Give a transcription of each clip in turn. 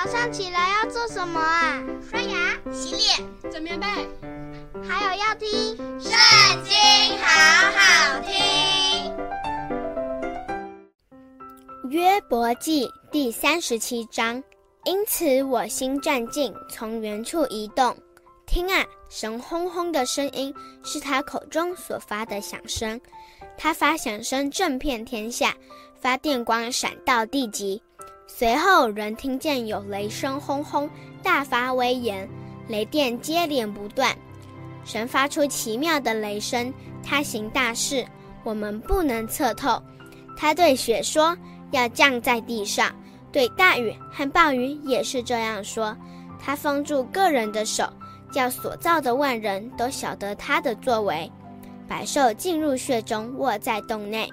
早上起来要做什么啊？刷牙、洗脸、整棉被，还有要听《圣经》，好好听。约伯记第三十七章。因此我心战兢，从原处移动。听啊，神轰轰的声音是他口中所发的响声，他发响声震遍天下，发电光闪到地极。随后人听见有雷声轰轰，大发威严，雷电接连不断。神发出奇妙的雷声，他行大事，我们不能测透。他对雪说，要降在地上。对大雨和暴雨也是这样说，他封住各人的手，叫所造的万人都晓得他的作为。百兽进入穴中，卧在洞内。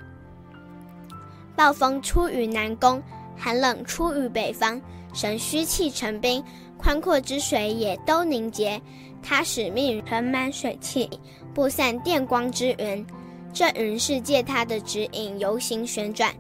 暴风出于南宫，寒冷出于北方。神虚气成冰，宽阔之水也都凝结。他使命盛满水汽，布散电光之云。这云是借他的指引游行旋转。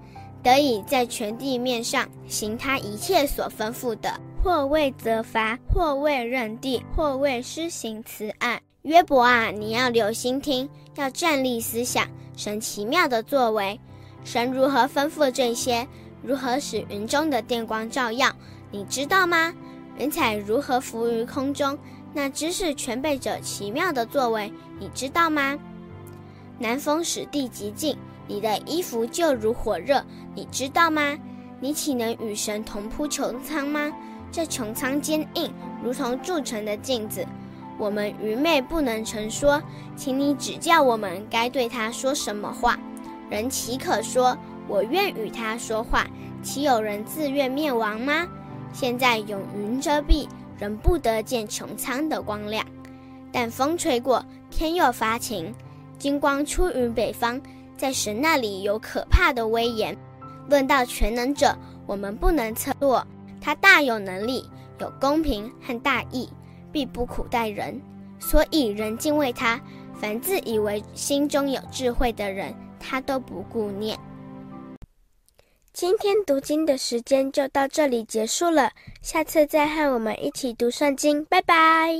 得以在全地面上行他一切所吩咐的，或为责罚，或为认地，或为施行慈爱。约伯啊，你要留心听，要站立思想神奇妙的作为。神如何吩咐这些？如何使云中的电光照耀？你知道吗？云彩如何浮于空中？那知识全备者奇妙的作为，你知道吗？南风使地极静。你的衣服就如火热，你知道吗？你岂能与神同铺穹苍吗？这穹苍坚硬，如同铸成的镜子。我们愚昧不能成说，请你指教我们该对他说什么话。人岂可说，我愿与他说话？岂有人自愿灭亡吗？现在有云遮蔽，人不得见穹苍的光亮。但风吹过，天又发晴，金光出于北方。在神那里有可怕的威严。论到全能者，我们不能测度。他大有能力，有公平和大义，必不苦待人。所以人敬畏他。凡自以为心中有智慧的人，他都不顾念。今天读经的时间就到这里结束了，下次再和我们一起读圣经，拜拜。